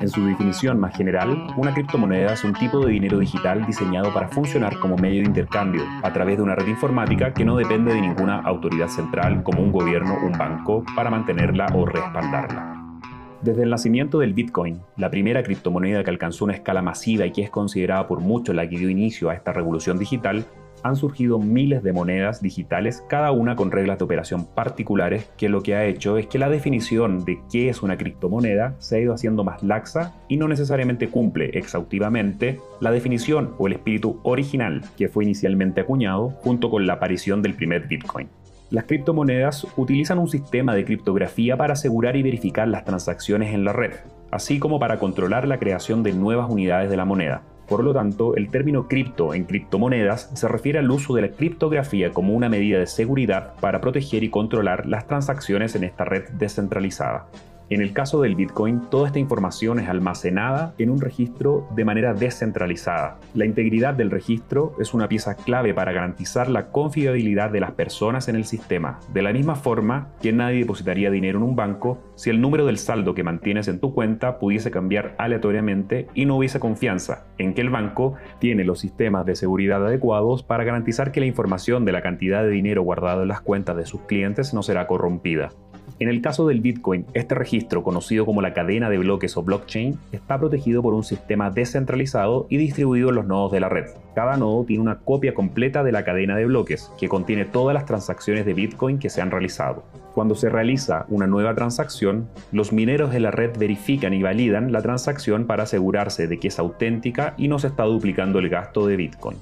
En su definición más general, una criptomoneda es un tipo de dinero digital diseñado para funcionar como medio de intercambio a través de una red informática que no depende de ninguna autoridad central como un gobierno o un banco para mantenerla o respaldarla. Desde el nacimiento del Bitcoin, la primera criptomoneda que alcanzó una escala masiva y que es considerada por muchos la que dio inicio a esta revolución digital, han surgido miles de monedas digitales, cada una con reglas de operación particulares, que lo que ha hecho es que la definición de qué es una criptomoneda se ha ido haciendo más laxa y no necesariamente cumple exhaustivamente la definición o el espíritu original que fue inicialmente acuñado junto con la aparición del primer Bitcoin. Las criptomonedas utilizan un sistema de criptografía para asegurar y verificar las transacciones en la red, así como para controlar la creación de nuevas unidades de la moneda. Por lo tanto, el término cripto en criptomonedas se refiere al uso de la criptografía como una medida de seguridad para proteger y controlar las transacciones en esta red descentralizada. En el caso del Bitcoin, toda esta información es almacenada en un registro de manera descentralizada. La integridad del registro es una pieza clave para garantizar la confiabilidad de las personas en el sistema, de la misma forma que nadie depositaría dinero en un banco si el número del saldo que mantienes en tu cuenta pudiese cambiar aleatoriamente y no hubiese confianza en que el banco tiene los sistemas de seguridad adecuados para garantizar que la información de la cantidad de dinero guardado en las cuentas de sus clientes no será corrompida. En el caso del Bitcoin, este registro, conocido como la cadena de bloques o blockchain, está protegido por un sistema descentralizado y distribuido en los nodos de la red. Cada nodo tiene una copia completa de la cadena de bloques, que contiene todas las transacciones de Bitcoin que se han realizado. Cuando se realiza una nueva transacción, los mineros de la red verifican y validan la transacción para asegurarse de que es auténtica y no se está duplicando el gasto de Bitcoin.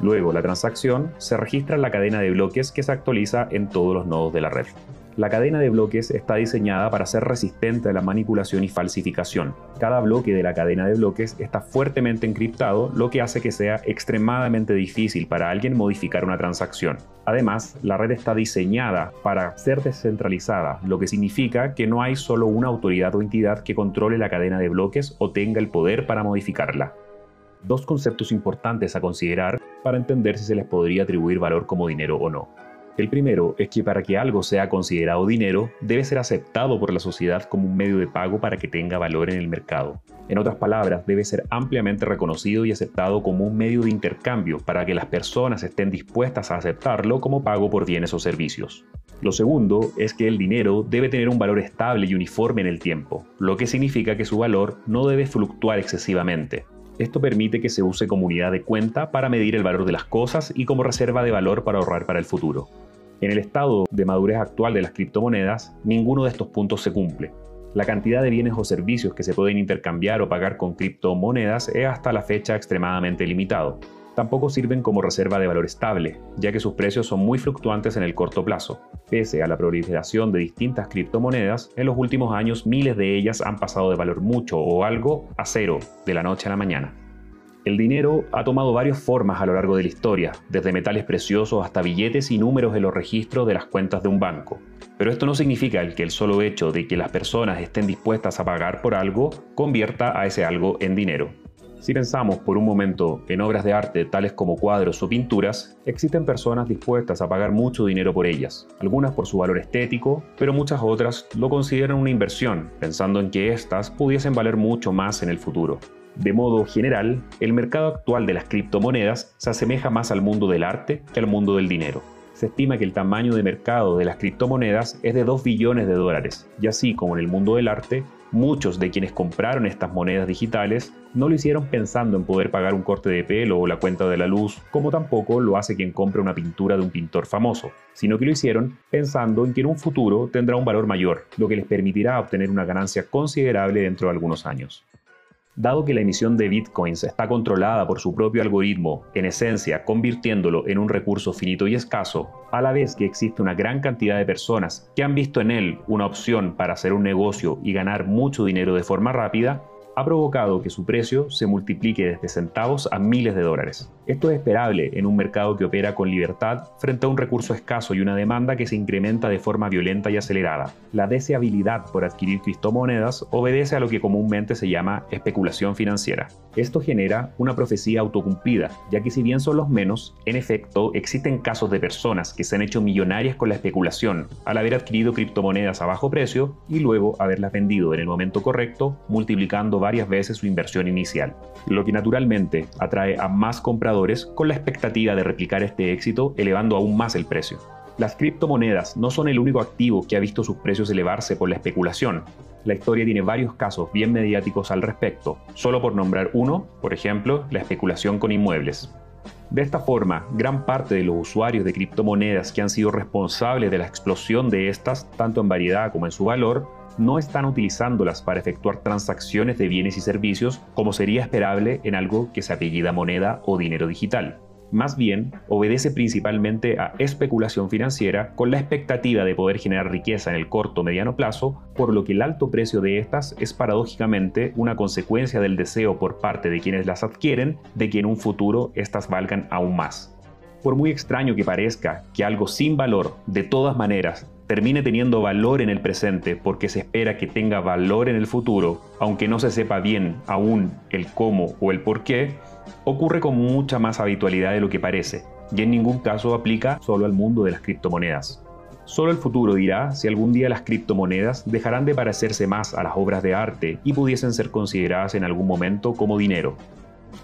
Luego, la transacción se registra en la cadena de bloques que se actualiza en todos los nodos de la red. La cadena de bloques está diseñada para ser resistente a la manipulación y falsificación. Cada bloque de la cadena de bloques está fuertemente encriptado, lo que hace que sea extremadamente difícil para alguien modificar una transacción. Además, la red está diseñada para ser descentralizada, lo que significa que no hay solo una autoridad o entidad que controle la cadena de bloques o tenga el poder para modificarla. Dos conceptos importantes a considerar para entender si se les podría atribuir valor como dinero o no. El primero es que para que algo sea considerado dinero, debe ser aceptado por la sociedad como un medio de pago para que tenga valor en el mercado. En otras palabras, debe ser ampliamente reconocido y aceptado como un medio de intercambio para que las personas estén dispuestas a aceptarlo como pago por bienes o servicios. Lo segundo es que el dinero debe tener un valor estable y uniforme en el tiempo, lo que significa que su valor no debe fluctuar excesivamente. Esto permite que se use como unidad de cuenta para medir el valor de las cosas y como reserva de valor para ahorrar para el futuro. En el estado de madurez actual de las criptomonedas, ninguno de estos puntos se cumple. La cantidad de bienes o servicios que se pueden intercambiar o pagar con criptomonedas es hasta la fecha extremadamente limitado. Tampoco sirven como reserva de valor estable, ya que sus precios son muy fluctuantes en el corto plazo. Pese a la proliferación de distintas criptomonedas, en los últimos años miles de ellas han pasado de valor mucho o algo a cero de la noche a la mañana. El dinero ha tomado varias formas a lo largo de la historia, desde metales preciosos hasta billetes y números en los registros de las cuentas de un banco. Pero esto no significa que el solo hecho de que las personas estén dispuestas a pagar por algo convierta a ese algo en dinero. Si pensamos por un momento en obras de arte tales como cuadros o pinturas, existen personas dispuestas a pagar mucho dinero por ellas, algunas por su valor estético, pero muchas otras lo consideran una inversión, pensando en que éstas pudiesen valer mucho más en el futuro. De modo general, el mercado actual de las criptomonedas se asemeja más al mundo del arte que al mundo del dinero. Se estima que el tamaño de mercado de las criptomonedas es de 2 billones de dólares, y así como en el mundo del arte, muchos de quienes compraron estas monedas digitales no lo hicieron pensando en poder pagar un corte de pelo o la cuenta de la luz, como tampoco lo hace quien compra una pintura de un pintor famoso, sino que lo hicieron pensando en que en un futuro tendrá un valor mayor, lo que les permitirá obtener una ganancia considerable dentro de algunos años. Dado que la emisión de bitcoins está controlada por su propio algoritmo, en esencia convirtiéndolo en un recurso finito y escaso, a la vez que existe una gran cantidad de personas que han visto en él una opción para hacer un negocio y ganar mucho dinero de forma rápida, ha provocado que su precio se multiplique desde centavos a miles de dólares. Esto es esperable en un mercado que opera con libertad frente a un recurso escaso y una demanda que se incrementa de forma violenta y acelerada. La deseabilidad por adquirir criptomonedas obedece a lo que comúnmente se llama especulación financiera. Esto genera una profecía autocumplida, ya que si bien son los menos, en efecto existen casos de personas que se han hecho millonarias con la especulación al haber adquirido criptomonedas a bajo precio y luego haberlas vendido en el momento correcto, multiplicando varias veces su inversión inicial. Lo que naturalmente atrae a más compradores con la expectativa de replicar este éxito elevando aún más el precio. Las criptomonedas no son el único activo que ha visto sus precios elevarse por la especulación. La historia tiene varios casos bien mediáticos al respecto, solo por nombrar uno, por ejemplo, la especulación con inmuebles. De esta forma, gran parte de los usuarios de criptomonedas que han sido responsables de la explosión de estas, tanto en variedad como en su valor, no están utilizándolas para efectuar transacciones de bienes y servicios como sería esperable en algo que se apellida moneda o dinero digital. Más bien, obedece principalmente a especulación financiera con la expectativa de poder generar riqueza en el corto o mediano plazo, por lo que el alto precio de estas es paradójicamente una consecuencia del deseo por parte de quienes las adquieren de que en un futuro estas valgan aún más. Por muy extraño que parezca que algo sin valor, de todas maneras, termine teniendo valor en el presente porque se espera que tenga valor en el futuro, aunque no se sepa bien aún el cómo o el por qué, ocurre con mucha más habitualidad de lo que parece, y en ningún caso aplica solo al mundo de las criptomonedas. Solo el futuro dirá si algún día las criptomonedas dejarán de parecerse más a las obras de arte y pudiesen ser consideradas en algún momento como dinero,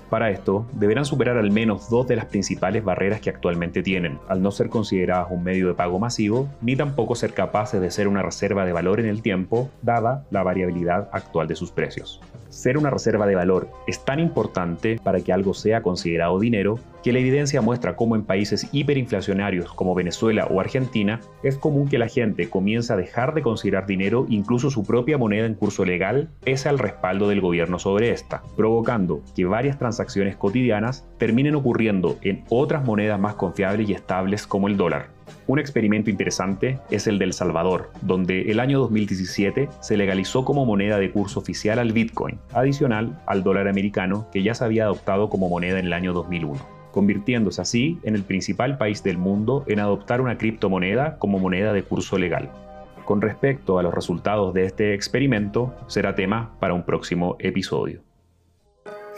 para esto, deberán superar al menos dos de las principales barreras que actualmente tienen, al no ser consideradas un medio de pago masivo, ni tampoco ser capaces de ser una reserva de valor en el tiempo, dada la variabilidad actual de sus precios. Ser una reserva de valor es tan importante para que algo sea considerado dinero que la evidencia muestra cómo en países hiperinflacionarios como Venezuela o Argentina es común que la gente comience a dejar de considerar dinero incluso su propia moneda en curso legal pese al respaldo del gobierno sobre esta, provocando que varias transacciones cotidianas terminen ocurriendo en otras monedas más confiables y estables como el dólar. Un experimento interesante es el del Salvador, donde el año 2017 se legalizó como moneda de curso oficial al Bitcoin, adicional al dólar americano que ya se había adoptado como moneda en el año 2001, convirtiéndose así en el principal país del mundo en adoptar una criptomoneda como moneda de curso legal. Con respecto a los resultados de este experimento, será tema para un próximo episodio.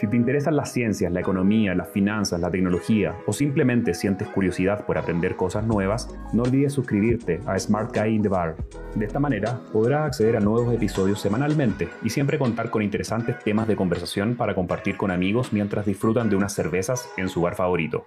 Si te interesan las ciencias, la economía, las finanzas, la tecnología o simplemente sientes curiosidad por aprender cosas nuevas, no olvides suscribirte a Smart Guy in the Bar. De esta manera podrás acceder a nuevos episodios semanalmente y siempre contar con interesantes temas de conversación para compartir con amigos mientras disfrutan de unas cervezas en su bar favorito.